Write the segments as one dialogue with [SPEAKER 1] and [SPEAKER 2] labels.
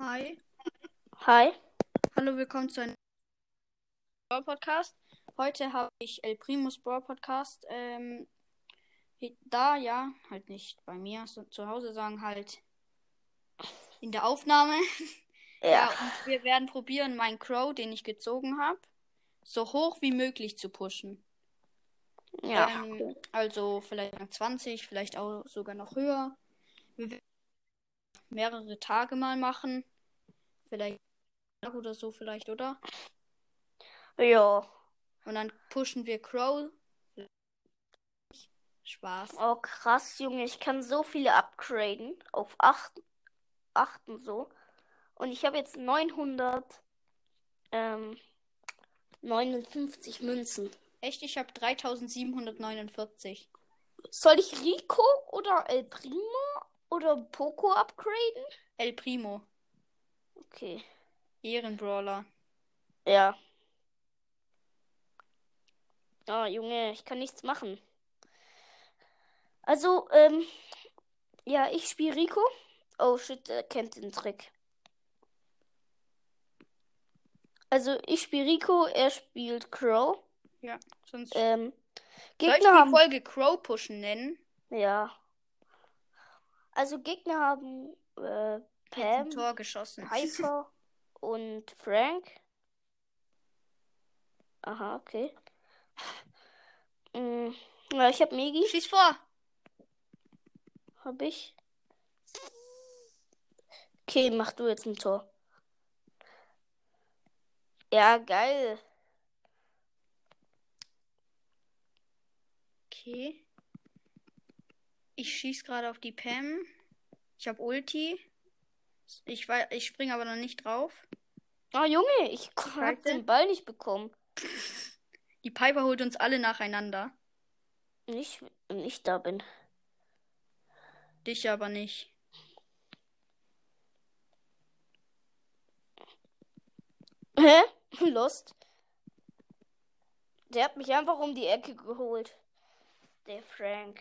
[SPEAKER 1] Hi.
[SPEAKER 2] Hi.
[SPEAKER 1] Hallo, willkommen zu einem Brawl Podcast. Heute habe ich El Primus Brawl Podcast. Ähm, da, ja, halt nicht bei mir, so zu Hause sagen halt in der Aufnahme.
[SPEAKER 2] Ja.
[SPEAKER 1] Ja, und wir werden probieren, meinen Crow, den ich gezogen habe, so hoch wie möglich zu pushen.
[SPEAKER 2] Ja.
[SPEAKER 1] Ähm, also vielleicht Rang 20, vielleicht auch sogar noch höher. Wir werden mehrere Tage mal machen. Vielleicht oder so vielleicht, oder?
[SPEAKER 2] Ja.
[SPEAKER 1] Und dann pushen wir Crow. Spaß.
[SPEAKER 2] Oh, krass, Junge. Ich kann so viele upgraden. Auf 8. 8 und so. Und ich habe jetzt 900. Ähm, 59 Münzen.
[SPEAKER 1] Echt, ich habe 3749.
[SPEAKER 2] Soll ich Rico oder El Primo oder Poco upgraden?
[SPEAKER 1] El Primo.
[SPEAKER 2] Okay.
[SPEAKER 1] Ehrenbrawler.
[SPEAKER 2] Ja. Ah, Junge, ich kann nichts machen. Also, ähm, ja, ich spiele Rico. Oh shit, er kennt den Trick. Also, ich spiele Rico, er spielt Crow.
[SPEAKER 1] Ja, sonst.
[SPEAKER 2] Ähm,
[SPEAKER 1] Soll ich
[SPEAKER 2] Gegner
[SPEAKER 1] die. Folge Crow pushen nennen?
[SPEAKER 2] Ja. Also, Gegner haben äh, Pam,
[SPEAKER 1] Tor geschossen.
[SPEAKER 2] Piper und Frank. Aha, okay. Mm, ja, ich habe Megi.
[SPEAKER 1] Schieß vor!
[SPEAKER 2] Hab ich. Okay, mach du jetzt ein Tor. Ja, geil.
[SPEAKER 1] Okay. Ich schieß gerade auf die Pam. Ich habe Ulti. Ich, ich spring aber noch nicht drauf.
[SPEAKER 2] Ah, Junge, ich hab den Ball nicht bekommen.
[SPEAKER 1] Die Piper holt uns alle nacheinander.
[SPEAKER 2] Nicht, wenn ich da bin.
[SPEAKER 1] Dich aber nicht.
[SPEAKER 2] Hä? Lost. Der hat mich einfach um die Ecke geholt. Der Frank.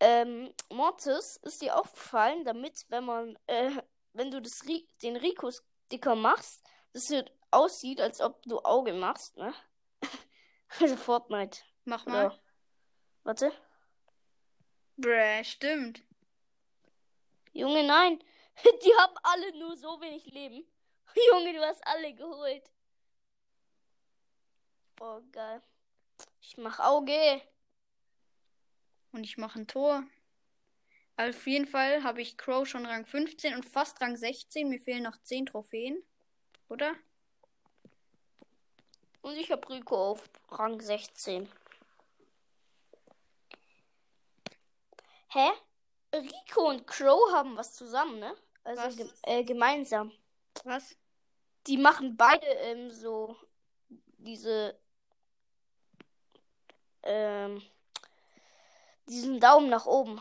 [SPEAKER 2] Ähm, Mortis, ist dir aufgefallen, damit, wenn man, äh, wenn du das Ri den Rico-Sticker machst, das wird aussieht, als ob du Auge machst, ne? Also Fortnite.
[SPEAKER 1] Mach mal.
[SPEAKER 2] Oder, warte.
[SPEAKER 1] Bräh, stimmt.
[SPEAKER 2] Junge, nein. Die haben alle nur so wenig Leben. Junge, du hast alle geholt. Oh, geil. Ich mach Auge.
[SPEAKER 1] Und ich mache ein Tor. Auf jeden Fall habe ich Crow schon Rang 15 und fast Rang 16. Mir fehlen noch 10 Trophäen. Oder?
[SPEAKER 2] Und ich hab Rico auf Rang 16. Hä? Rico und Crow haben was zusammen, ne? Also
[SPEAKER 1] Was?
[SPEAKER 2] ge äh, gemeinsam.
[SPEAKER 1] Was?
[SPEAKER 2] Die machen beide ähm, so diese ähm, diesen Daumen nach oben.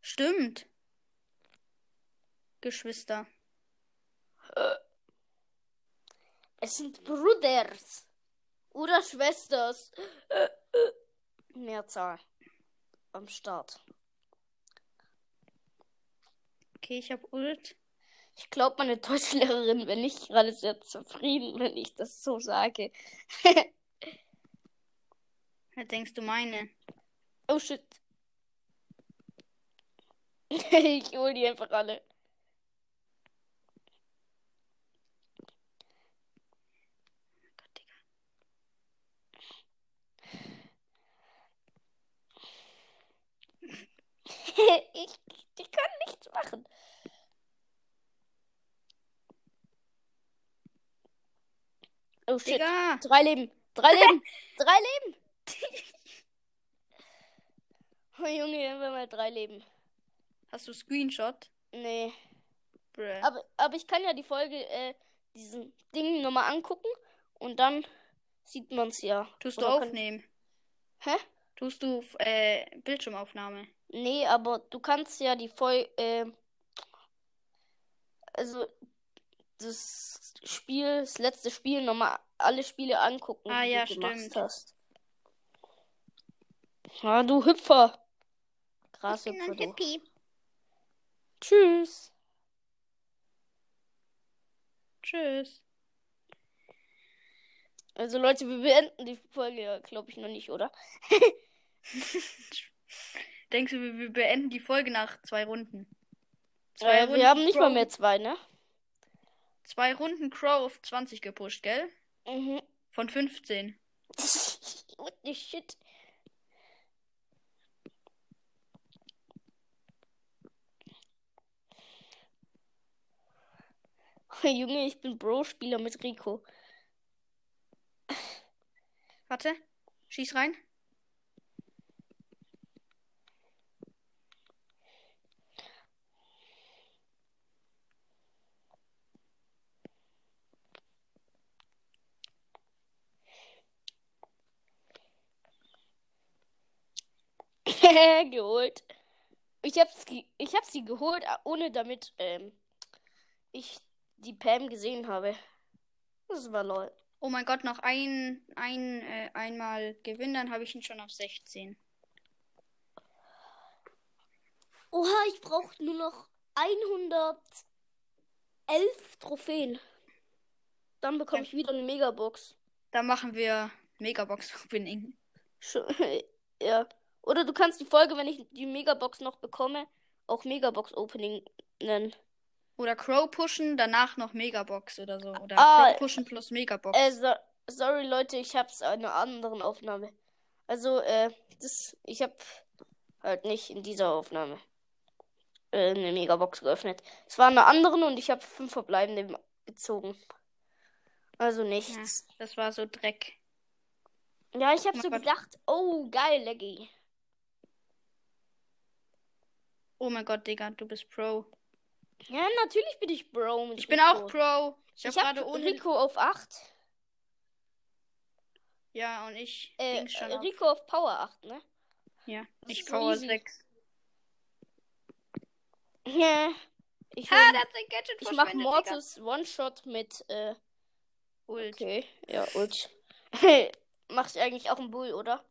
[SPEAKER 1] Stimmt. Geschwister.
[SPEAKER 2] Es sind Brüders oder Schwesters. Mehrzahl am Start.
[SPEAKER 1] Okay, ich habe Ult.
[SPEAKER 2] Ich glaube, meine Deutschlehrerin wäre nicht gerade sehr zufrieden, wenn ich das so sage.
[SPEAKER 1] Was denkst du meine?
[SPEAKER 2] oh shit. ich hol die einfach alle. Ich, ich kann nichts machen. Oh shit.
[SPEAKER 1] Digga!
[SPEAKER 2] Drei Leben. Drei Leben. drei Leben. oh Junge, wir haben mal drei Leben.
[SPEAKER 1] Hast du Screenshot?
[SPEAKER 2] Nee.
[SPEAKER 1] Bräh.
[SPEAKER 2] Aber, aber ich kann ja die Folge, äh, diesen Ding nochmal angucken und dann sieht man's ja.
[SPEAKER 1] Tust du
[SPEAKER 2] Oder kann-
[SPEAKER 1] aufnehmen?
[SPEAKER 2] Hä?
[SPEAKER 1] Tust du äh, Bildschirmaufnahme?
[SPEAKER 2] Nee, aber du kannst ja die Folge, äh, also das Spiel, das letzte Spiel nochmal alle Spiele angucken,
[SPEAKER 1] Ah,
[SPEAKER 2] die
[SPEAKER 1] ja,
[SPEAKER 2] du gemacht
[SPEAKER 1] stimmt.
[SPEAKER 2] hast. Ah, du Hüpfer.
[SPEAKER 1] Ich bin
[SPEAKER 2] Grashüpfer,
[SPEAKER 1] ein
[SPEAKER 2] du.
[SPEAKER 1] Hippie.
[SPEAKER 2] Tschüss.
[SPEAKER 1] Tschüss.
[SPEAKER 2] Also Leute, wir beenden die Folge, glaube ich, noch nicht, oder?
[SPEAKER 1] Denkst du, wir beenden die Folge nach zwei Runden? Zwei
[SPEAKER 2] Äh,
[SPEAKER 1] Runden
[SPEAKER 2] wir haben nicht mal
[SPEAKER 1] Crow-
[SPEAKER 2] mehr zwei, ne?
[SPEAKER 1] Zwei Runden Crow auf 20 gepusht, gell?
[SPEAKER 2] Mhm.
[SPEAKER 1] Von 15.
[SPEAKER 2] What the shit? Junge, ich bin Bro-Spieler mit Rico.
[SPEAKER 1] Warte. Schieß rein.
[SPEAKER 2] geholt. Ich hab's, ich hab sie geholt, ohne damit ähm, ich die Pam gesehen habe. Das war lol.
[SPEAKER 1] Oh mein Gott, noch ein, ein äh, einmal gewinnen, dann habe ich ihn schon auf 16.
[SPEAKER 2] Oha, ich brauche nur noch 111 Trophäen. Dann bekomme ich wieder eine Megabox.
[SPEAKER 1] Dann machen wir Megabox Opening.
[SPEAKER 2] Schon- ja. Oder du kannst die Folge, wenn ich die Megabox noch bekomme, auch Megabox Opening nennen.
[SPEAKER 1] Oder Crow pushen, danach noch Megabox oder so. Oder
[SPEAKER 2] Ah,
[SPEAKER 1] Crow pushen plus Megabox.
[SPEAKER 2] Äh, so, sorry Leute, ich hab's in einer anderen Aufnahme. Also, äh, das, ich hab halt nicht in dieser Aufnahme äh, eine Megabox geöffnet. Es war in einer anderen und ich habe fünf verbleibende gezogen. Also
[SPEAKER 1] ja,
[SPEAKER 2] nichts.
[SPEAKER 1] das war so Dreck.
[SPEAKER 2] Ja, ich hab
[SPEAKER 1] Oh
[SPEAKER 2] so
[SPEAKER 1] Gott.
[SPEAKER 2] gedacht, oh, geil, Leggy.
[SPEAKER 1] Oh mein Gott, Digga, du bist Pro.
[SPEAKER 2] Ja, natürlich bin ich Bro
[SPEAKER 1] Ich bin
[SPEAKER 2] Rico.
[SPEAKER 1] auch Pro. Ich,
[SPEAKER 2] Ich
[SPEAKER 1] hab
[SPEAKER 2] hab
[SPEAKER 1] gerade ohne.
[SPEAKER 2] Rico auf 8.
[SPEAKER 1] Ja, und ich
[SPEAKER 2] Äh,
[SPEAKER 1] schon auf.
[SPEAKER 2] Rico auf Power 8, ne?
[SPEAKER 1] Ja,
[SPEAKER 2] das
[SPEAKER 1] ich Power
[SPEAKER 2] easy.
[SPEAKER 1] 6.
[SPEAKER 2] Ja. Ich,
[SPEAKER 1] Ha,
[SPEAKER 2] hol-
[SPEAKER 1] der hat sein Gadget
[SPEAKER 2] ich mach Mortis One-Shot mit, äh.
[SPEAKER 1] Ult.
[SPEAKER 2] okay. Ja, und. Mach ich eigentlich auch einen Bull, oder?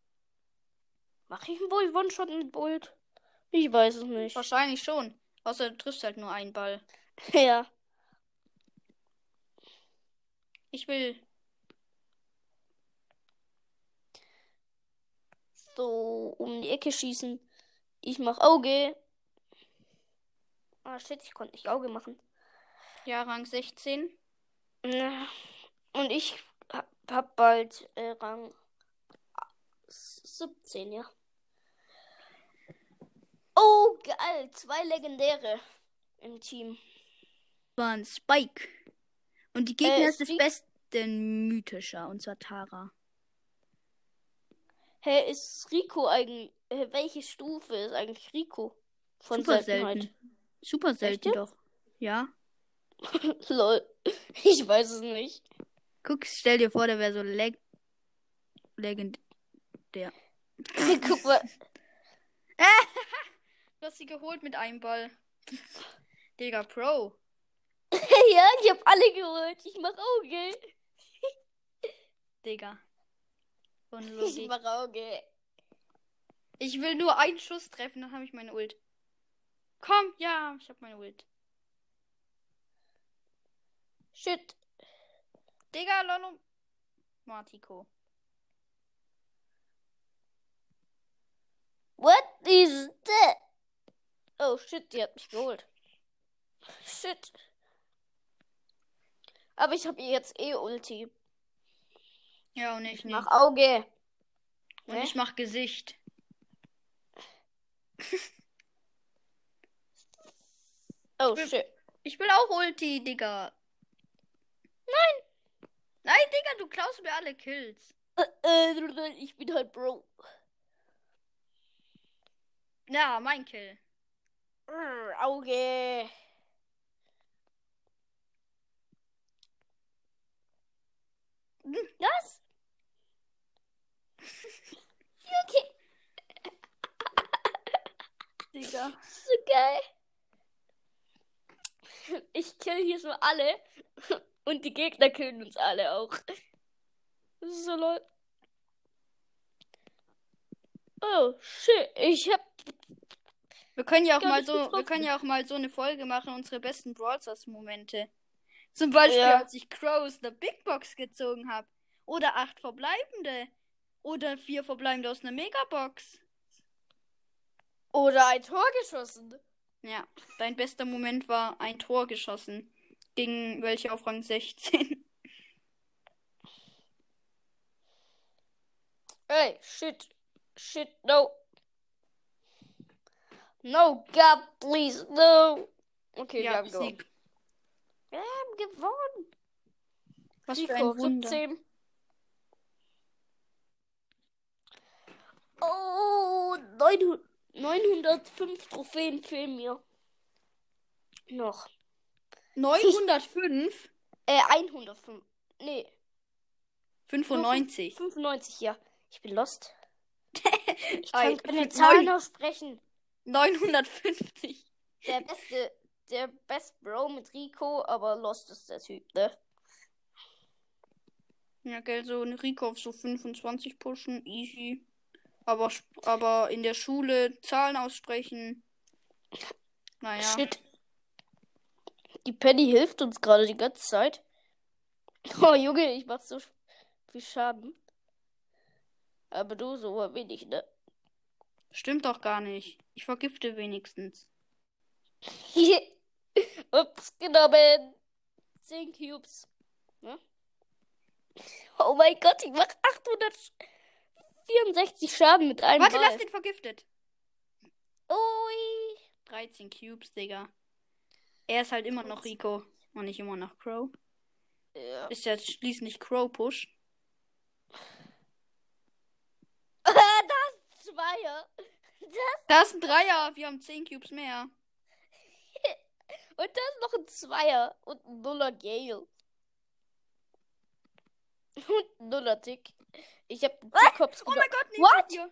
[SPEAKER 2] Mach ich einen Bull One-Shot mit Bult? Ich weiß es nicht.
[SPEAKER 1] Wahrscheinlich schon. Außer du triffst halt nur einen Ball.
[SPEAKER 2] ja.
[SPEAKER 1] Ich will.
[SPEAKER 2] So, um die Ecke schießen. Ich mach Auge. Ah, shit, ich konnte nicht Auge machen.
[SPEAKER 1] Ja, Rang 16.
[SPEAKER 2] Na, Und ich hab, hab bald äh, Rang 17, ja. Oh, geil. Zwei Legendäre im Team.
[SPEAKER 1] War ein Spike. Und die Gegner
[SPEAKER 2] Äh,
[SPEAKER 1] ist das beste mythischer, und zwar Tara.
[SPEAKER 2] Hä, ist Rico eigentlich. Welche Stufe ist eigentlich Rico? Von
[SPEAKER 1] Super
[SPEAKER 2] Seltenheit.
[SPEAKER 1] selten. Super selten
[SPEAKER 2] jetzt?
[SPEAKER 1] doch. Ja.
[SPEAKER 2] Lol. Ich weiß es nicht.
[SPEAKER 1] Guck, stell dir vor, der wäre so leg legendär.
[SPEAKER 2] Guck mal.
[SPEAKER 1] Du hast sie geholt mit einem Ball. Digga, Pro.
[SPEAKER 2] ja, ich hab alle geholt. Ich mach Auge.
[SPEAKER 1] Digga.
[SPEAKER 2] Ich
[SPEAKER 1] Unlogik.
[SPEAKER 2] mach Auge.
[SPEAKER 1] Ich will nur einen Schuss treffen, dann habe ich meine Ult. Komm, ja, ich habe meine Ult.
[SPEAKER 2] Shit.
[SPEAKER 1] Digga, Lolo. Martiko.
[SPEAKER 2] What is that? Oh shit, die hat mich geholt. Shit. Aber ich habe ihr jetzt eh Ulti.
[SPEAKER 1] Ja, und ich
[SPEAKER 2] Ich
[SPEAKER 1] nicht.
[SPEAKER 2] mach Auge.
[SPEAKER 1] Und
[SPEAKER 2] ne?
[SPEAKER 1] ich mach Gesicht.
[SPEAKER 2] Oh
[SPEAKER 1] will-
[SPEAKER 2] shit.
[SPEAKER 1] Ich will auch Ulti, Digga. Nein! Nein, Digga, du klaust mir alle Kills.
[SPEAKER 2] Äh, äh, ich bin halt Bro.
[SPEAKER 1] Ja, mein Kill.
[SPEAKER 2] Auge. Was? okay.
[SPEAKER 1] Digga.
[SPEAKER 2] So geil. Ich kill hier so alle. Und die Gegner killen uns alle auch. Das ist so lol. Oh, shit. Ich hab.
[SPEAKER 1] Wir können ja auch mal so, wir können ja auch mal so eine Folge machen, unsere besten Brawl Stars Momente. Zum Beispiel,
[SPEAKER 2] Ja.
[SPEAKER 1] als ich Crows eine Big Box gezogen habe. Oder acht verbleibende. Oder vier verbleibende aus einer Megabox.
[SPEAKER 2] Oder ein Tor geschossen.
[SPEAKER 1] Ja, dein bester Moment war ein Tor geschossen. Gegen welche auf Rang 16?
[SPEAKER 2] Ey, shit. Shit, no. No, God, please, no. Okay, wir haben gewonnen. Wir haben gewonnen.
[SPEAKER 1] Was für
[SPEAKER 2] Rico
[SPEAKER 1] ein Wunder.
[SPEAKER 2] 17. Oh, 900 905 Trophäen fehlen mir. Noch.
[SPEAKER 1] 905?
[SPEAKER 2] Äh, 105. Nee,
[SPEAKER 1] 95.
[SPEAKER 2] 95, ja. Ich bin lost. Ich kann keine
[SPEAKER 1] für-
[SPEAKER 2] Zahlen aussprechen.
[SPEAKER 1] 950.
[SPEAKER 2] Der beste, der Best Bro mit Rico, aber lost ist der Typ, ne?
[SPEAKER 1] Ja, gell, so ein Rico auf so 25 pushen, easy. Aber, aber in der Schule Zahlen aussprechen. Naja.
[SPEAKER 2] Shit. Die Penny hilft uns gerade die ganze Zeit. Oh, Junge, ich mach so viel Schaden. Aber du so wenig, ne?
[SPEAKER 1] Stimmt doch gar nicht. Ich vergifte wenigstens.
[SPEAKER 2] Ups, genommen. 10 Cubes. Ne? Oh mein Gott, ich mach 864 Schaden mit einem
[SPEAKER 1] Warte,
[SPEAKER 2] Ball.
[SPEAKER 1] lass den vergiftet.
[SPEAKER 2] Ui.
[SPEAKER 1] 13 Cubes, Digga. Er ist halt immer noch Rico und nicht immer noch Crow.
[SPEAKER 2] Ja.
[SPEAKER 1] Ist ja schließlich Crow Push.
[SPEAKER 2] das ist Zweier.
[SPEAKER 1] Da ist ein Dreier. Wir haben 10 Cubes mehr.
[SPEAKER 2] Und da ist noch ein Zweier und ein Nuller Gale. Und ein Nuller Tick. Ich hab Tick hops
[SPEAKER 1] Oh
[SPEAKER 2] genommen.
[SPEAKER 1] mein Gott, nee,
[SPEAKER 2] What?
[SPEAKER 1] hier.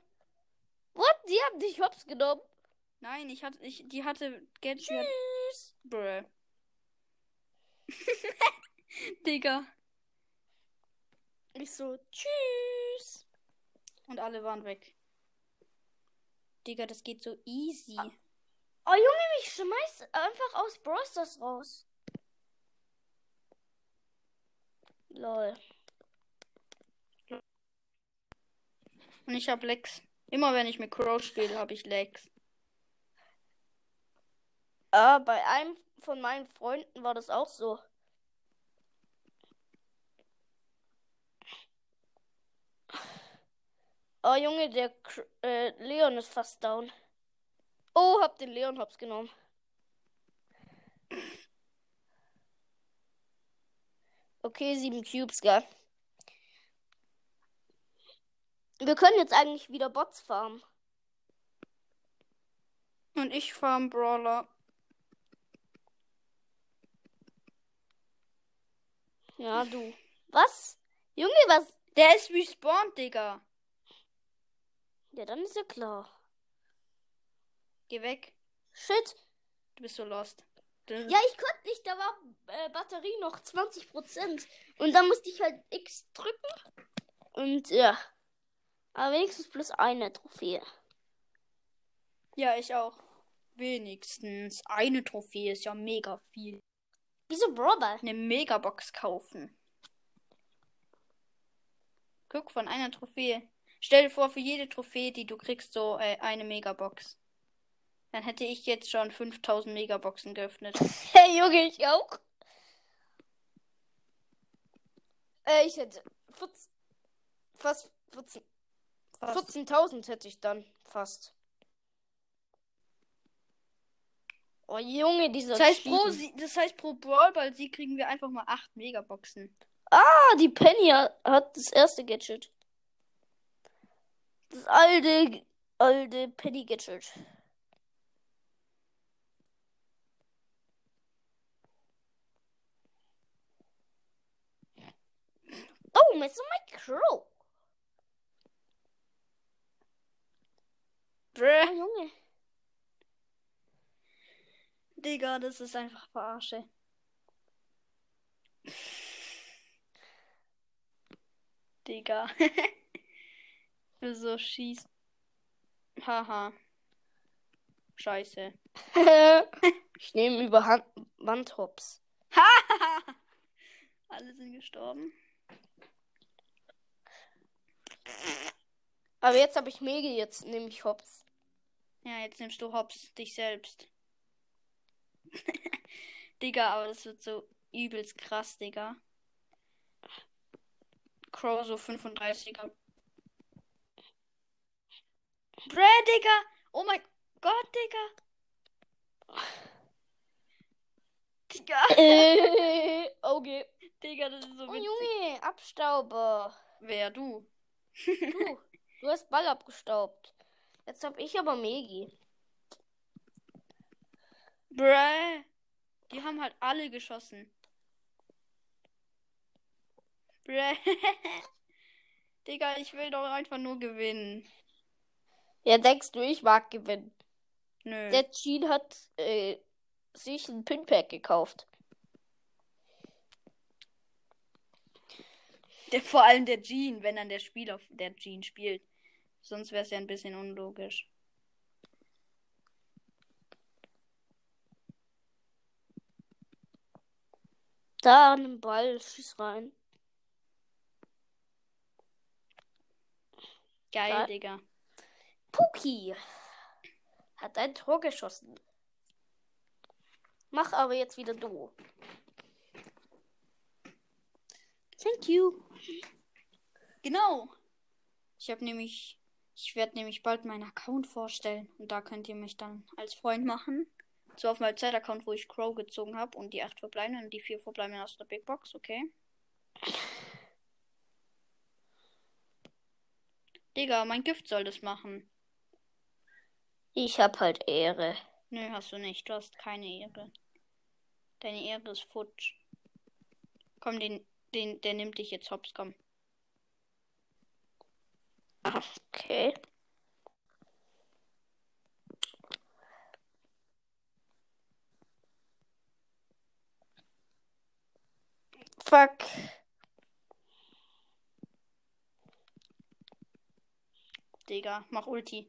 [SPEAKER 2] What? Die haben dich hops genommen?
[SPEAKER 1] Nein, ich hatte, ich, die hatte Gadget.
[SPEAKER 2] Tschüss.
[SPEAKER 1] Bruh. Digga.
[SPEAKER 2] Ich so, tschüss.
[SPEAKER 1] Und alle waren weg. Digga, das geht so easy.
[SPEAKER 2] Oh Junge, mich schmeißt einfach aus Brawl Stars raus. Lol.
[SPEAKER 1] Und ich hab Lex. Immer wenn ich mit Crow spiele, habe ich Lex.
[SPEAKER 2] Ah, bei einem von meinen Freunden war das auch so. Oh Junge, der äh, Leon ist fast down. Oh, hab den Leon hops genommen. Okay, sieben Cubes, gell? Wir können jetzt eigentlich wieder Bots farmen.
[SPEAKER 1] Und ich farm Brawler.
[SPEAKER 2] Ja, du. Was? Junge, was?
[SPEAKER 1] Der ist respawned, Digga.
[SPEAKER 2] Ja, dann ist ja klar.
[SPEAKER 1] Geh weg.
[SPEAKER 2] Shit.
[SPEAKER 1] Du bist so lost.
[SPEAKER 2] Ja, ich konnte nicht, da war äh, Batterie noch 20%. Und dann musste ich halt X drücken. Und ja. Aber wenigstens plus eine Trophäe.
[SPEAKER 1] ja, ich auch. Wenigstens eine Trophäe ist ja mega viel.
[SPEAKER 2] Wieso Brawlball?
[SPEAKER 1] Eine Megabox kaufen. Guck, von einer Trophäe. Stell dir vor, für jede Trophäe, die du kriegst, so äh, eine Megabox. Dann hätte ich jetzt schon 5000 Megaboxen geöffnet.
[SPEAKER 2] Hey, Junge, ich auch. Äh, ich hätte 14, fast 14
[SPEAKER 1] Fast.
[SPEAKER 2] 14.000 hätte ich dann fast. Oh Junge, dieser
[SPEAKER 1] Das heißt, pro. Sie- das heißt, pro Brawlball Sieg kriegen wir einfach mal 8 Megaboxen.
[SPEAKER 2] Ah, die Penny hat das erste Gadget. Das alte, alte Penny Gadget. Oh, Mr. Micro.
[SPEAKER 1] Bruh.
[SPEAKER 2] Oh, Junge.
[SPEAKER 1] Digga, das ist einfach Verarsche. Digga. so schieß. Haha. Scheiße.
[SPEAKER 2] ich nehme über Hand Wandhops.
[SPEAKER 1] Alle sind gestorben.
[SPEAKER 2] Aber jetzt habe ich Megi, jetzt nehme ich Hops.
[SPEAKER 1] Ja, jetzt nimmst du Hops dich selbst. Digga, aber das wird so übelst krass, Digga. Crow so 35er. Brad, Digga! Oh mein Gott, Digga! Digga!
[SPEAKER 2] Äh, okay.
[SPEAKER 1] Digga, das ist so
[SPEAKER 2] Oh
[SPEAKER 1] witzig.
[SPEAKER 2] Junge, Abstauber.
[SPEAKER 1] Wer, du?
[SPEAKER 2] Du, du hast Ball abgestaubt. Jetzt habe ich aber Megi.
[SPEAKER 1] Bruh. Die haben halt alle geschossen. Bruh. Digga, ich will doch einfach nur gewinnen.
[SPEAKER 2] Ja, denkst du, ich mag gewinnen.
[SPEAKER 1] Nö.
[SPEAKER 2] Der Jean hat äh, sich ein Pinpack gekauft.
[SPEAKER 1] Der, vor allem der Jean, wenn dann der Spieler der Jean spielt. Sonst wäre es ja ein bisschen unlogisch.
[SPEAKER 2] Da an den Ball, schieß rein.
[SPEAKER 1] Geil,
[SPEAKER 2] Da-
[SPEAKER 1] Digga.
[SPEAKER 2] Puki hat ein Tor geschossen. Mach aber jetzt wieder du. Thank you.
[SPEAKER 1] Genau. Ich habe nämlich, ich werde nämlich bald meinen Account vorstellen und da könnt ihr mich dann als Freund machen. So auf meinem Z-Account, wo ich Crow gezogen habe und die acht verbleibenden und die vier verbleibenden aus der Big Box, okay? Digga, mein Gift soll das machen.
[SPEAKER 2] Ich hab halt Ehre.
[SPEAKER 1] Nö, hast du nicht. Du hast keine Ehre. Deine Ehre ist futsch. Komm, den, den, der nimmt dich jetzt hops, komm.
[SPEAKER 2] Okay. Fuck.
[SPEAKER 1] Digga, mach Ulti.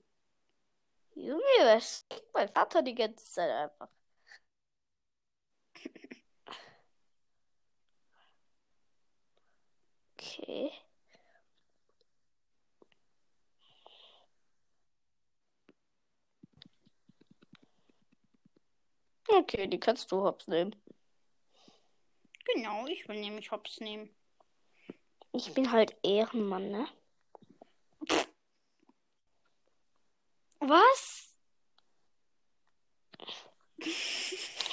[SPEAKER 2] Junge, was kriegt mein Vater die ganze Zeit einfach? Okay. Okay, die kannst du hops nehmen.
[SPEAKER 1] Genau, ich will nämlich hops nehmen.
[SPEAKER 2] Ich bin halt Ehrenmann, ne?
[SPEAKER 1] Was?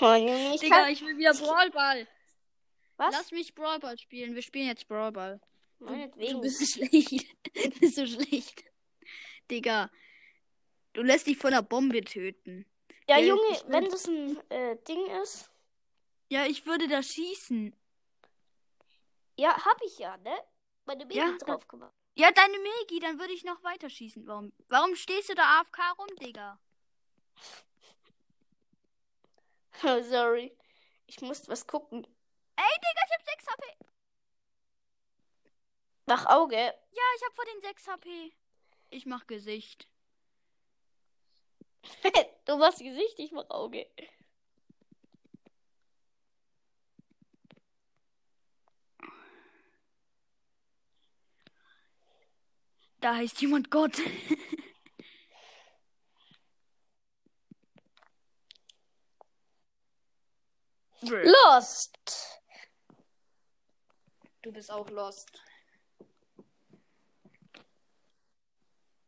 [SPEAKER 2] Oh, Junge, ich
[SPEAKER 1] Digga,
[SPEAKER 2] kann...
[SPEAKER 1] ich will wieder Brawlball.
[SPEAKER 2] Was?
[SPEAKER 1] Lass mich Brawlball spielen. Wir spielen jetzt Brawlball. Du, du
[SPEAKER 2] Meinetwegen.
[SPEAKER 1] bist so schlecht. Du bist so schlecht. Digga, du lässt dich von der Bombe töten.
[SPEAKER 2] Ja,
[SPEAKER 1] Ja,
[SPEAKER 2] Junge,
[SPEAKER 1] ich will-
[SPEAKER 2] wenn das ein äh, Ding ist.
[SPEAKER 1] Ja, ich würde da schießen.
[SPEAKER 2] Ja, hab ich ja, ne? Meine Baby
[SPEAKER 1] Ja,
[SPEAKER 2] drauf gemacht.
[SPEAKER 1] Ja, deine Megi, dann würde ich noch weiter schießen. Warum, warum stehst du da AFK rum, Digga?
[SPEAKER 2] Oh, sorry. Ich muss was gucken.
[SPEAKER 1] Ey, Digga, ich hab 6 HP.
[SPEAKER 2] Nach Auge.
[SPEAKER 1] Ja, ich hab vor den 6 HP. Ich mach Gesicht.
[SPEAKER 2] du machst Gesicht, ich mach Auge.
[SPEAKER 1] Da heißt jemand Gott.
[SPEAKER 2] Lost.
[SPEAKER 1] Du bist auch lost.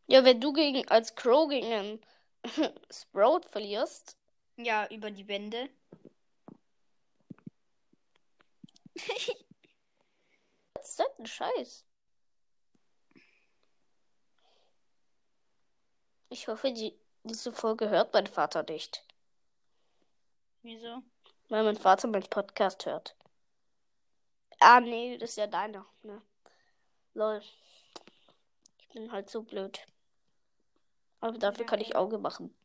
[SPEAKER 2] Ja, wenn du gegen als Crow gegen einen Sprout verlierst.
[SPEAKER 1] Ja, über die Wände.
[SPEAKER 2] Was ist das ein Scheiß? Ich hoffe, die, diese Folge hört mein Vater nicht.
[SPEAKER 1] Wieso?
[SPEAKER 2] Weil mein Vater meinen Podcast hört. Ah, nee, das ist ja deiner. Ne? Lol. Ich bin halt so blöd. Aber dafür
[SPEAKER 1] Ja,
[SPEAKER 2] kann ich. Auge machen.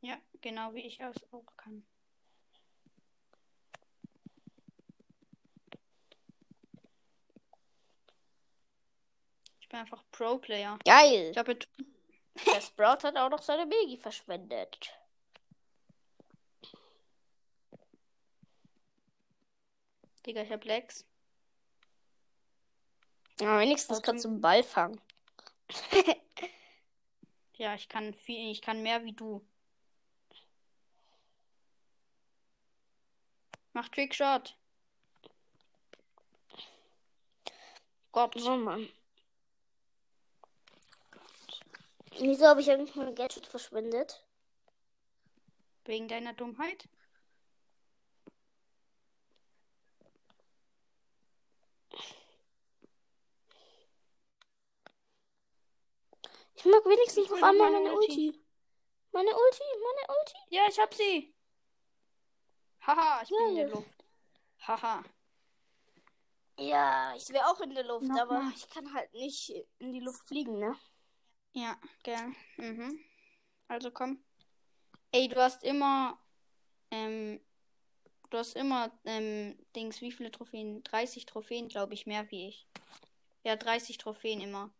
[SPEAKER 1] Ja, genau wie ich es auch kann. Ich bin einfach Pro-Player.
[SPEAKER 2] Geil.
[SPEAKER 1] Ich habe
[SPEAKER 2] Der Sprout hat auch noch seine Megi verschwendet.
[SPEAKER 1] Digga, ich hab Lex.
[SPEAKER 2] Aber wenigstens kannst du einen Ball fangen.
[SPEAKER 1] Ja, ich kann viel, ich kann mehr wie du. Mach Trickshot. Gott.
[SPEAKER 2] Oh Mann. Wieso habe ich eigentlich mein Gadget verschwendet?
[SPEAKER 1] Wegen deiner Dummheit?
[SPEAKER 2] Ich mag wenigstens noch einmal
[SPEAKER 1] meine
[SPEAKER 2] meine
[SPEAKER 1] Ulti.
[SPEAKER 2] Ulti. Meine Ulti, meine Ulti.
[SPEAKER 1] Ja, ich hab sie. Haha, ich bin in der. Luft. Haha.
[SPEAKER 2] Ja, ich wäre auch in der Luft,
[SPEAKER 1] Noch
[SPEAKER 2] aber
[SPEAKER 1] mal.
[SPEAKER 2] ich kann halt nicht in die Luft fliegen, ne?
[SPEAKER 1] Ja, gell. Mhm. Also komm. Ey, du hast immer, ähm, du hast immer, ähm, Dings, wie viele Trophäen? 30 Trophäen, glaube ich, mehr wie ich. Ja, 30 Trophäen immer.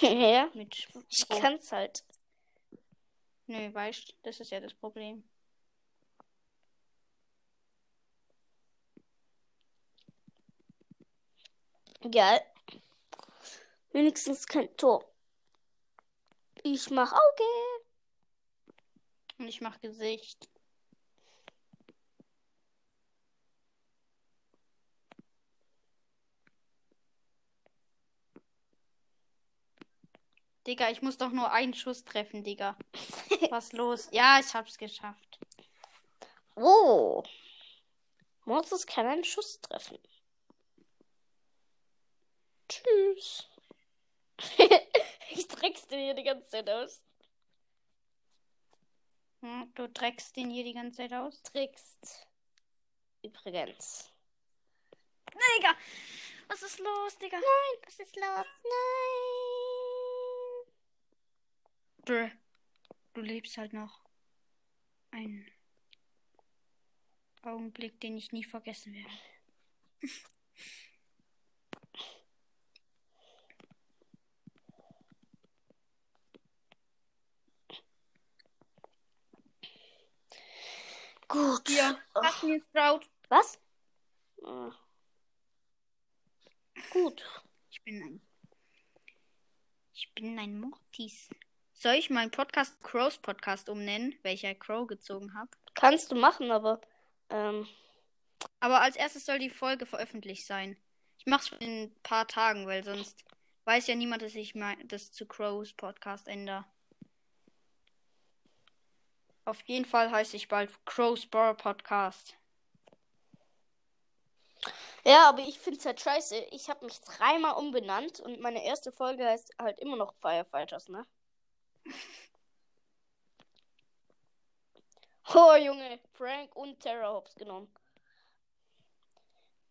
[SPEAKER 2] Ja.
[SPEAKER 1] Mit
[SPEAKER 2] Ich
[SPEAKER 1] Pro.
[SPEAKER 2] kann's halt.
[SPEAKER 1] Nö, weißt, das ist ja das Problem.
[SPEAKER 2] Egal. Wenigstens kein Tor. Ich mach Auge.
[SPEAKER 1] Und ich mach Gesicht. Digga, ich muss doch nur einen Schuss treffen, Digga. Was los? Ja, ich hab's geschafft.
[SPEAKER 2] Oh. Moses kann einen Schuss treffen. Tschüss. ich dreck's dir hier die ganze Zeit aus.
[SPEAKER 1] Hm, Du dreckst den hier die ganze Zeit aus.
[SPEAKER 2] Trickst. Übrigens.
[SPEAKER 1] Digga! Was ist los, Digga?
[SPEAKER 2] Nein.
[SPEAKER 1] Was ist los?
[SPEAKER 2] Nein.
[SPEAKER 1] Brr. Du lebst halt noch. Ein Augenblick, den ich nie vergessen werde.
[SPEAKER 2] Gut. Oh.
[SPEAKER 1] hast mir Sprout?
[SPEAKER 2] Was? Ah. Gut.
[SPEAKER 1] Ich bin ein. Ich bin ein Mortis. Soll ich meinen Podcast Crows Podcast umnennen, welcher Crow gezogen habe?
[SPEAKER 2] Kannst du machen, aber ähm,
[SPEAKER 1] Aber als erstes soll die Folge veröffentlicht sein. Ich mach's in ein paar Tagen, weil sonst weiß ja niemand, dass ich mein, das zu Crows Podcast ändere. Auf jeden Fall heiße ich bald Crows Bar Podcast.
[SPEAKER 2] ja, aber ich find's halt scheiße. Ich habe mich dreimal umbenannt und meine erste Folge heißt halt immer noch Firefighters, ne? Oh, Junge, Frank und Terra Hops genommen.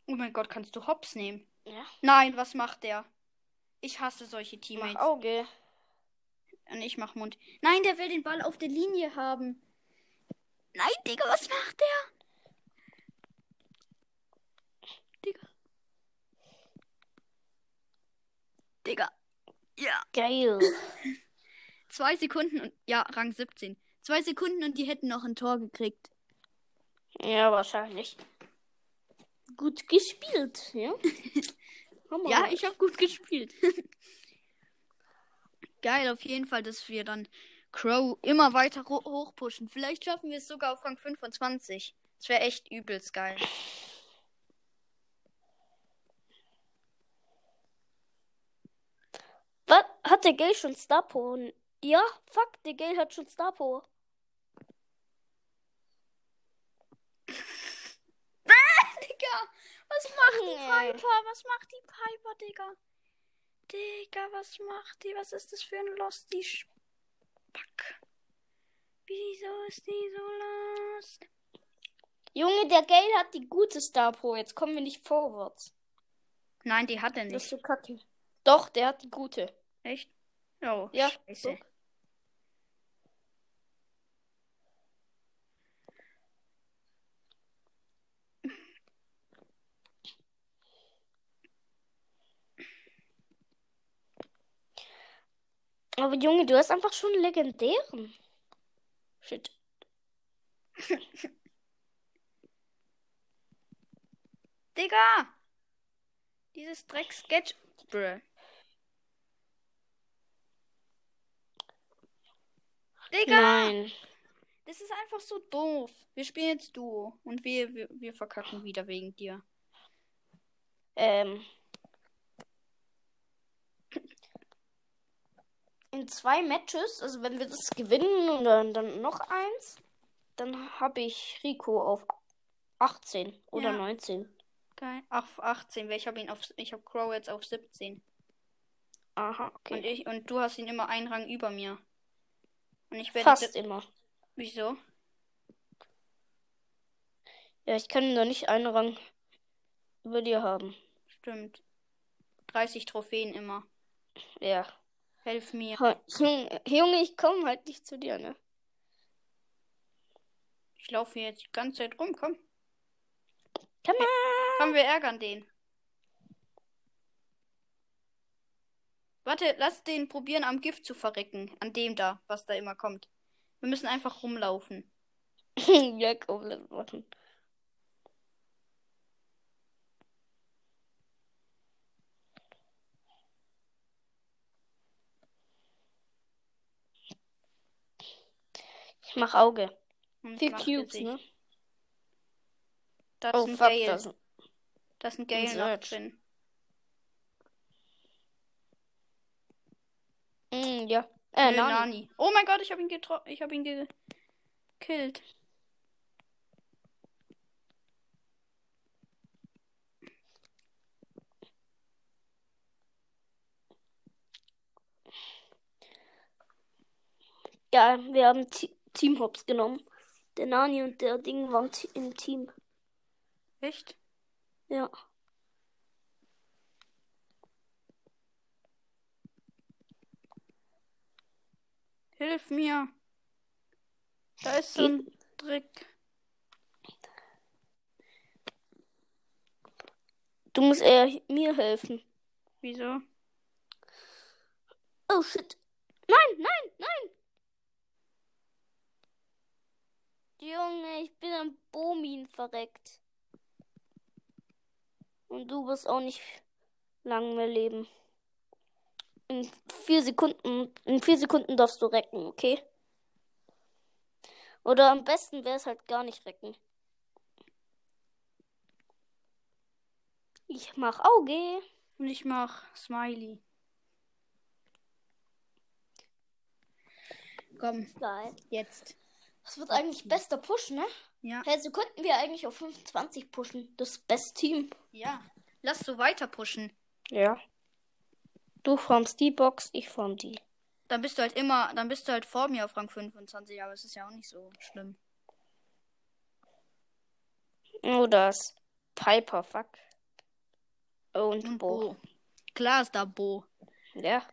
[SPEAKER 1] Oh mein Gott, kannst du Hops nehmen?
[SPEAKER 2] Ja.
[SPEAKER 1] Nein, was macht der? Ich hasse solche
[SPEAKER 2] Mach
[SPEAKER 1] Teammates.
[SPEAKER 2] Auge.
[SPEAKER 1] Und ich mach Mund. Nein, der will den Ball auf der Linie haben. Nein, Digga, was macht der? Digga. Digga. Ja.
[SPEAKER 2] Geil.
[SPEAKER 1] Zwei Sekunden und. Ja, Rang 17. Zwei Sekunden und die hätten noch ein Tor gekriegt.
[SPEAKER 2] Ja, wahrscheinlich. Gut gespielt, ja?
[SPEAKER 1] Ja, ich habe gut gespielt. Geil, auf jeden Fall, dass wir dann Crow immer weiter ho- hochpushen. Vielleicht schaffen wir es sogar auf Rang 25. Das wäre echt übelst geil.
[SPEAKER 2] Was? Hat der Gale schon Star Power? Ja, fuck, der Gale hat schon Star Power.
[SPEAKER 1] Digga, was macht die. Piper? Was macht die Piper, Digga? Digga, was macht die? Was ist das für ein Lost, die Spack? Wieso ist die so lost?
[SPEAKER 2] Junge, der Gale hat die gute Star Power. Jetzt kommen wir nicht vorwärts.
[SPEAKER 1] Nein, die hat er
[SPEAKER 2] Das ist
[SPEAKER 1] nicht.
[SPEAKER 2] so kacke. Doch, der hat die gute.
[SPEAKER 1] Echt? Oh,
[SPEAKER 2] Ja,
[SPEAKER 1] scheiße.
[SPEAKER 2] guck. Aber Junge, du hast einfach schon einen legendären. Shit.
[SPEAKER 1] Digga! Dieses Dreck-Sketch. Bruh. Digga!
[SPEAKER 2] Nein.
[SPEAKER 1] Das ist einfach so doof. Wir spielen jetzt Duo. Und wir, wir, wir verkacken wieder wegen dir.
[SPEAKER 2] Ähm. In zwei Matches, also wenn wir das gewinnen und dann, dann noch eins, dann habe ich Rico auf 18 oder
[SPEAKER 1] Ja.
[SPEAKER 2] 19.
[SPEAKER 1] Geil. Auf 18, weil ich habe ihn auf. Ich habe Crow jetzt auf 17.
[SPEAKER 2] Aha,
[SPEAKER 1] Und
[SPEAKER 2] okay.
[SPEAKER 1] ich und du hast ihn immer einen Rang über mir. Und ich werde.
[SPEAKER 2] Fast immer.
[SPEAKER 1] Wieso?
[SPEAKER 2] Ja, ich kann noch nicht einen Rang über dir haben.
[SPEAKER 1] Stimmt. 30 Trophäen immer.
[SPEAKER 2] Ja.
[SPEAKER 1] Helf mir.
[SPEAKER 2] Junge, Junge, ich komme halt nicht zu dir, ne?
[SPEAKER 1] Ich laufe hier jetzt die ganze Zeit rum. Komm.
[SPEAKER 2] Komm mal.
[SPEAKER 1] Komm, wir ärgern den. Warte, lass den probieren, am Gift zu verrecken. An dem da, was da immer kommt. Wir müssen einfach rumlaufen.
[SPEAKER 2] ja, komm, lass machen. Ich mach Auge.
[SPEAKER 1] Und
[SPEAKER 2] Vier
[SPEAKER 1] mach
[SPEAKER 2] Cubes,
[SPEAKER 1] Gesicht.
[SPEAKER 2] ne?
[SPEAKER 1] Da ist
[SPEAKER 2] Oh,
[SPEAKER 1] ein
[SPEAKER 2] fuck,
[SPEAKER 1] Gale.
[SPEAKER 2] das.
[SPEAKER 1] Da ist ein Gale noch drin.
[SPEAKER 2] Mm, ja. Äh,
[SPEAKER 1] Nö,
[SPEAKER 2] Nani.
[SPEAKER 1] Nani. Oh mein Gott, ich habe ihn getroffen. Ich habe ihn gekillt.
[SPEAKER 2] Ja, wir haben Team Hops genommen. Der Nani und der Ding waren im Team.
[SPEAKER 1] Echt?
[SPEAKER 2] Ja.
[SPEAKER 1] Hilf mir. Da ist so ein Trick.
[SPEAKER 2] Du musst eher mir helfen.
[SPEAKER 1] Wieso?
[SPEAKER 2] Oh shit. Nein, nein, nein. Junge, ich bin am Bomin verreckt. Und du wirst auch nicht lang mehr leben. In vier Sekunden, in vier Sekunden darfst du recken, okay? Oder am besten wäre es halt gar nicht recken. Ich mach Auge.
[SPEAKER 1] Und ich mach Smiley. Komm,
[SPEAKER 2] Geil.
[SPEAKER 1] jetzt.
[SPEAKER 2] Das wird eigentlich bester Push, ne?
[SPEAKER 1] Ja.
[SPEAKER 2] Hey, so könnten wir eigentlich auf 25 pushen. Das beste Team.
[SPEAKER 1] Ja. Lass so weiter pushen.
[SPEAKER 2] Ja. Du formst die Box, ich form die.
[SPEAKER 1] Dann bist du halt immer, dann bist du halt vor mir auf Rang 25, aber es ist ja auch nicht so schlimm.
[SPEAKER 2] Oh, das. Piper, fuck. Oh, und,
[SPEAKER 1] Und
[SPEAKER 2] Bo.
[SPEAKER 1] Bo. Klar ist da Bo.
[SPEAKER 2] Ja.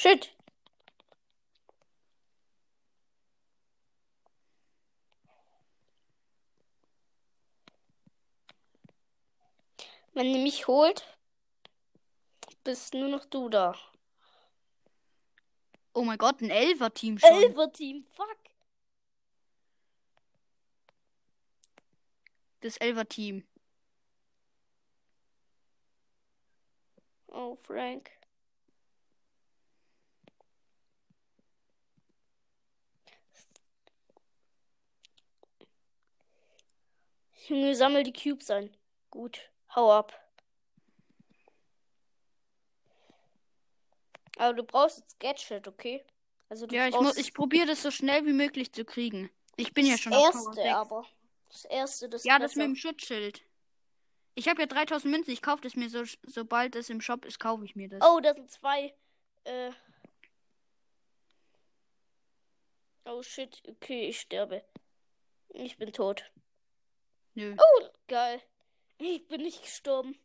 [SPEAKER 2] Shit. Wenn ihr mich holt, bist nur noch du da.
[SPEAKER 1] Oh mein Gott, ein Elfer-Team schon.
[SPEAKER 2] Elfer-Team, fuck.
[SPEAKER 1] Das Elfer-Team.
[SPEAKER 2] Oh, Frank. Junge, sammel die Cubes ein. Gut, hau ab. Aber du brauchst jetzt Gadget, okay? Also
[SPEAKER 1] Ja, ich, muss, ich probiere das so schnell wie möglich zu kriegen. Ich bin ja
[SPEAKER 2] das
[SPEAKER 1] schon auf Power
[SPEAKER 2] erste,
[SPEAKER 1] 6.
[SPEAKER 2] aber das erste, das
[SPEAKER 1] Ja,
[SPEAKER 2] ist
[SPEAKER 1] das mit
[SPEAKER 2] besser.
[SPEAKER 1] dem Schutzschild. Ich habe ja 3000 Münzen. Ich kaufe das mir so, sobald es im Shop ist, kaufe ich mir das.
[SPEAKER 2] Oh, da sind zwei. Äh. Oh shit, okay, ich sterbe. Ich bin tot.
[SPEAKER 1] Nö.
[SPEAKER 2] Oh, geil. Ich bin nicht gestorben.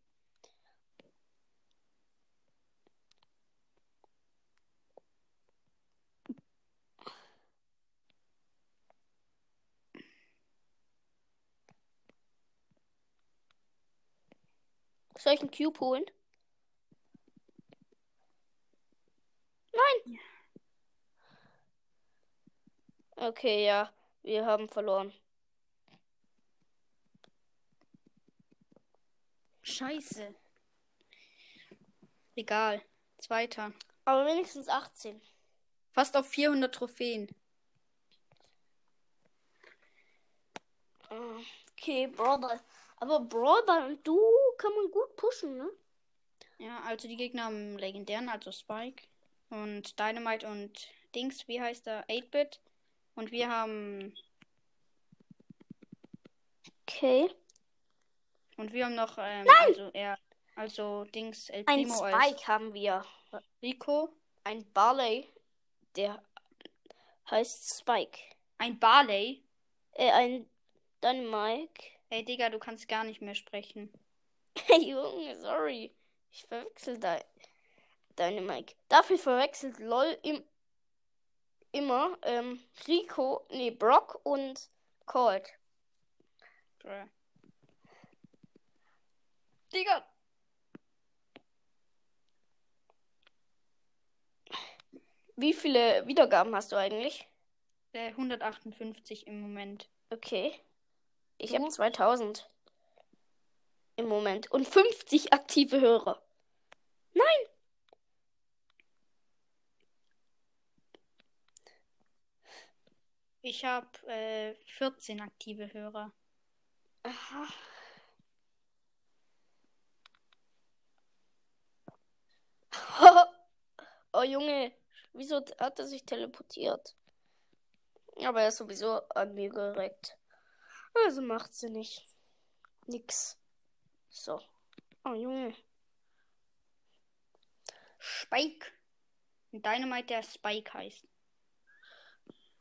[SPEAKER 2] Soll ich einen Cube holen? Nein! Okay, ja. Wir haben verloren.
[SPEAKER 1] Scheiße. Egal. Zweiter.
[SPEAKER 2] Aber wenigstens 18.
[SPEAKER 1] Fast auf 400 Trophäen.
[SPEAKER 2] Okay, Brawlball. Aber Brawlball und du kann man gut pushen, ne?
[SPEAKER 1] Ja, also die Gegner haben legendären, also Spike und Dynamite und Dings, wie heißt der? 8-Bit. Und wir haben
[SPEAKER 2] Okay.
[SPEAKER 1] Und wir haben noch ähm,
[SPEAKER 2] Nein!
[SPEAKER 1] also er also Dings El
[SPEAKER 2] Ein
[SPEAKER 1] Primo
[SPEAKER 2] Spike haben wir.
[SPEAKER 1] Rico,
[SPEAKER 2] Ein Barley, der heißt Spike.
[SPEAKER 1] ein Barley.
[SPEAKER 2] Äh, ein Dynamike.
[SPEAKER 1] Ey Digga, du kannst gar nicht mehr sprechen.
[SPEAKER 2] Hey Junge, sorry. Ich verwechsel de Dynamike. Dafür verwechselt LOL im immer ähm, Rico, nee, Brock und Colt.
[SPEAKER 1] Bruh. Digga.
[SPEAKER 2] Wie viele Wiedergaben hast du eigentlich?
[SPEAKER 1] Äh, 158 im Moment.
[SPEAKER 2] Okay. Ich habe 2000 im Moment und 50 aktive Hörer. Nein!
[SPEAKER 1] Ich habe äh, 14 aktive Hörer.
[SPEAKER 2] Aha. oh Junge, wieso hat er sich teleportiert? Aber er ist sowieso an mir direkt. Also macht sie nicht. Nix. So. Oh Junge.
[SPEAKER 1] Spike. Ein Dynamite, der Spike heißt.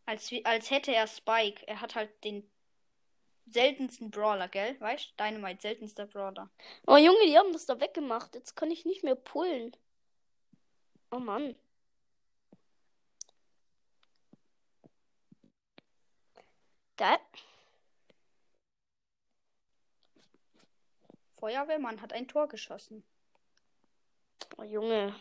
[SPEAKER 1] Als, als hätte er Spike. Er hat halt den seltensten Brawler, gell? Weißt du? Dynamite, seltenster Brawler.
[SPEAKER 2] Oh Junge, die haben das da weggemacht. Jetzt kann ich nicht mehr pullen. Oh Mann. Geil.
[SPEAKER 1] Feuerwehrmann hat ein Tor geschossen.
[SPEAKER 2] Oh Junge.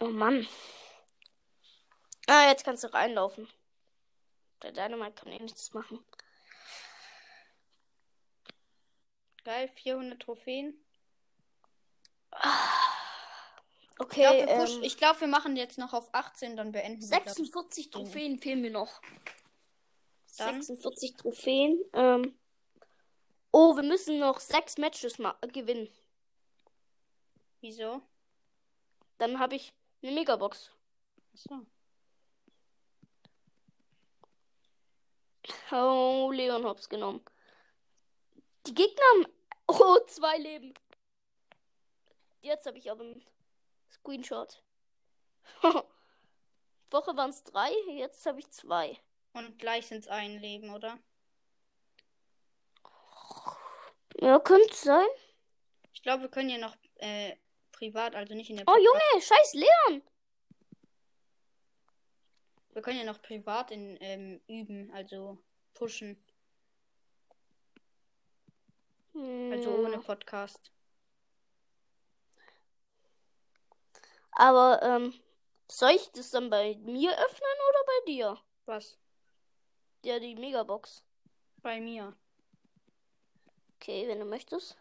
[SPEAKER 2] Oh Mann. Ah, jetzt kannst du reinlaufen. Der Dynamite kann eh nichts machen.
[SPEAKER 1] Geil, 400 Trophäen. Ich
[SPEAKER 2] Okay,
[SPEAKER 1] glaube, wir,
[SPEAKER 2] ähm,
[SPEAKER 1] ich glaub, wir machen jetzt noch auf 18, dann beenden wir. glaub ich.
[SPEAKER 2] 46 Trophäen fehlen mir noch.
[SPEAKER 1] Dann?
[SPEAKER 2] 46 Trophäen. Ähm. Oh, wir müssen noch sechs Matches ma- gewinnen.
[SPEAKER 1] Wieso?
[SPEAKER 2] Dann habe ich eine Megabox.
[SPEAKER 1] Achso.
[SPEAKER 2] Oh, Leon Hops genommen. Die Gegner haben. Oh, zwei Leben. Jetzt habe ich aber einen Screenshot. Woche waren es drei, jetzt habe ich zwei.
[SPEAKER 1] Und gleich sind es ein Leben, oder?
[SPEAKER 2] Ja, könnte sein.
[SPEAKER 1] Ich glaube, wir können ja noch äh, privat, also nicht in der
[SPEAKER 2] Oh,
[SPEAKER 1] Podcast-
[SPEAKER 2] Junge, scheiß Leon.
[SPEAKER 1] Wir können ja noch privat in ähm, üben, also pushen. Also
[SPEAKER 2] Hm.
[SPEAKER 1] ohne Podcast.
[SPEAKER 2] Aber, ähm, soll ich das dann bei mir öffnen oder bei dir?
[SPEAKER 1] Was?
[SPEAKER 2] Ja, die Megabox.
[SPEAKER 1] Bei mir.
[SPEAKER 2] Okay, wenn du möchtest.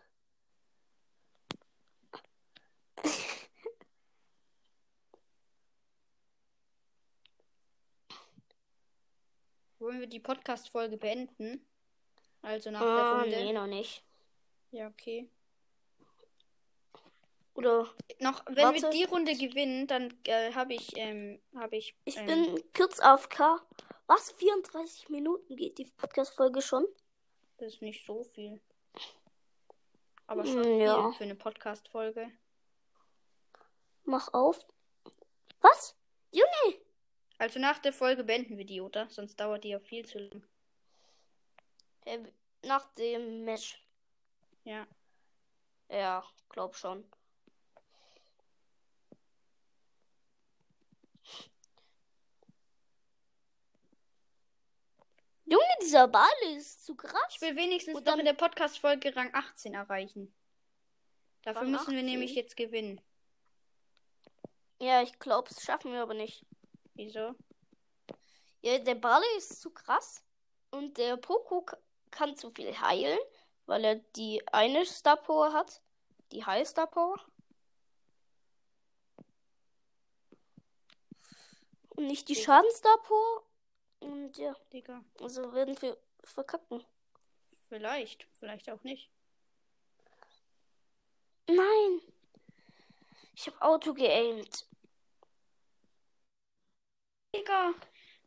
[SPEAKER 1] Wollen wir die Podcast-Folge beenden? Also nach der
[SPEAKER 2] Ah,
[SPEAKER 1] Runde.
[SPEAKER 2] nee, noch nicht.
[SPEAKER 1] Ja, okay.
[SPEAKER 2] Oder
[SPEAKER 1] Noch, wenn wir
[SPEAKER 2] Warte.
[SPEAKER 1] die Runde gewinnen, dann äh, habe ich, ähm, habe ich.
[SPEAKER 2] ich
[SPEAKER 1] ähm,
[SPEAKER 2] bin kurz AFK. Was? 34 Minuten geht die Podcast-Folge schon?
[SPEAKER 1] Das ist nicht so viel. Aber
[SPEAKER 2] Mm,
[SPEAKER 1] schon
[SPEAKER 2] ja.
[SPEAKER 1] viel für eine Podcast-Folge.
[SPEAKER 2] Mach auf. Was? Junge!
[SPEAKER 1] Also nach der Folge beenden wir die, oder? Sonst dauert die ja viel zu lang.
[SPEAKER 2] Äh, nach dem Match.
[SPEAKER 1] Ja.
[SPEAKER 2] Ja, glaub schon. Junge, dieser Ball ist zu krass.
[SPEAKER 1] Ich will wenigstens
[SPEAKER 2] dann...
[SPEAKER 1] noch in der Podcast-Folge Rang 18 erreichen. Dafür
[SPEAKER 2] Rang
[SPEAKER 1] müssen wir nämlich jetzt gewinnen.
[SPEAKER 2] Ja, ich glaube, das schaffen wir aber nicht.
[SPEAKER 1] Wieso?
[SPEAKER 2] Ja, der Ball ist zu krass. Und der Poco kann zu viel heilen, weil er die eine Star Power hat. Die High Star Power. Und nicht die Schaden Star Power. Und ja,
[SPEAKER 1] Digga.
[SPEAKER 2] also werden wir verkacken.
[SPEAKER 1] Vielleicht. Vielleicht auch nicht.
[SPEAKER 2] Nein! Ich habe Auto geaimt.
[SPEAKER 1] Digga.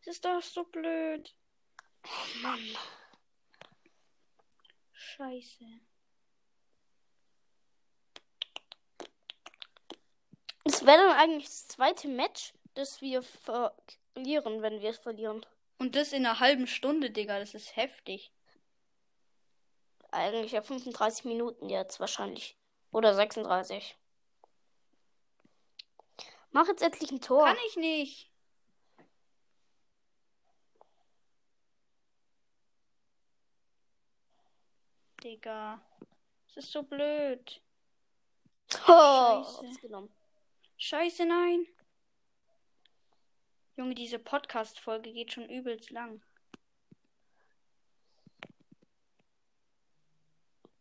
[SPEAKER 1] Das ist doch so blöd.
[SPEAKER 2] Oh Mann.
[SPEAKER 1] Scheiße.
[SPEAKER 2] Es wäre dann eigentlich das zweite Match, das wir verlieren, wenn wir es verlieren.
[SPEAKER 1] Und das in einer halben Stunde, Digga. Das ist heftig.
[SPEAKER 2] Eigentlich ja 35 Minuten jetzt wahrscheinlich. Oder 36. Mach jetzt endlich ein Tor.
[SPEAKER 1] Kann ich nicht. Digga. Das ist so blöd.
[SPEAKER 2] Oh,
[SPEAKER 1] Scheiße. Scheiße, nein. Junge, diese Podcast-Folge geht schon übelst lang.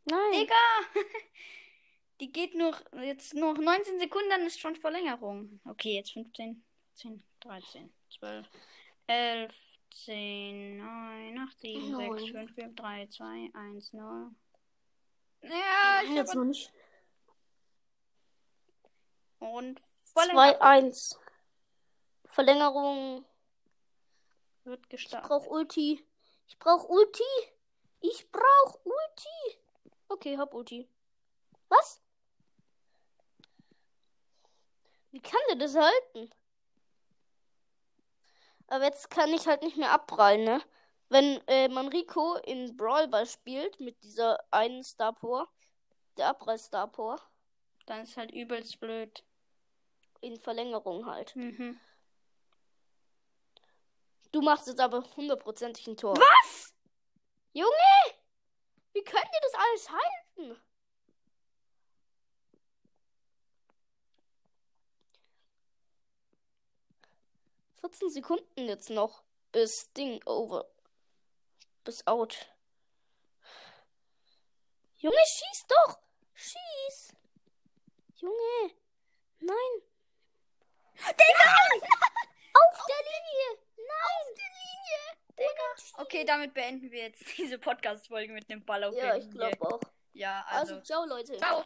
[SPEAKER 2] Nein.
[SPEAKER 1] Digga! Die geht nur jetzt noch 19 Sekunden, dann ist schon Verlängerung. Okay, jetzt 15, 10, 13, 12, 11, 10, 9, 8, 7, 6,
[SPEAKER 2] Neun.
[SPEAKER 1] 5, 4, 3, 2, 1, 0. Ja, ich
[SPEAKER 2] jetzt
[SPEAKER 1] hab...
[SPEAKER 2] noch nicht.
[SPEAKER 1] Und
[SPEAKER 2] 2,
[SPEAKER 1] Verlängerung
[SPEAKER 2] 1. Verlängerung.
[SPEAKER 1] wird
[SPEAKER 2] Ich
[SPEAKER 1] gestartet.
[SPEAKER 2] brauch Ulti. Ich brauch Ulti. Ich brauch Ulti. Okay, hab Ulti. Was? Wie kann der das halten? Aber jetzt kann ich halt nicht mehr abprallen, ne? Wenn äh, man Rico in Brawl Ball spielt mit dieser einen Star Power, der Abprall Star Power,
[SPEAKER 1] Dann ist halt übelst blöd.
[SPEAKER 2] in Verlängerung halt.
[SPEAKER 1] Mhm.
[SPEAKER 2] Du machst jetzt aber hundertprozentig ein Tor.
[SPEAKER 1] Was?
[SPEAKER 2] Junge! Wie könnt ihr das alles halten? Vierzehn Sekunden jetzt noch bis Ding over. Bis out. Junge, schieß doch! Schieß! Junge! Nein! Digga! Auf der Linie! Nein! Auf der Linie! Digga!
[SPEAKER 1] Okay, damit beenden wir jetzt diese Podcast-Folge mit dem Ball auf
[SPEAKER 2] Ja,
[SPEAKER 1] der
[SPEAKER 2] ich
[SPEAKER 1] Linie.
[SPEAKER 2] glaube auch.
[SPEAKER 1] Ja, also.
[SPEAKER 2] Also, ciao, Leute.
[SPEAKER 1] Ciao.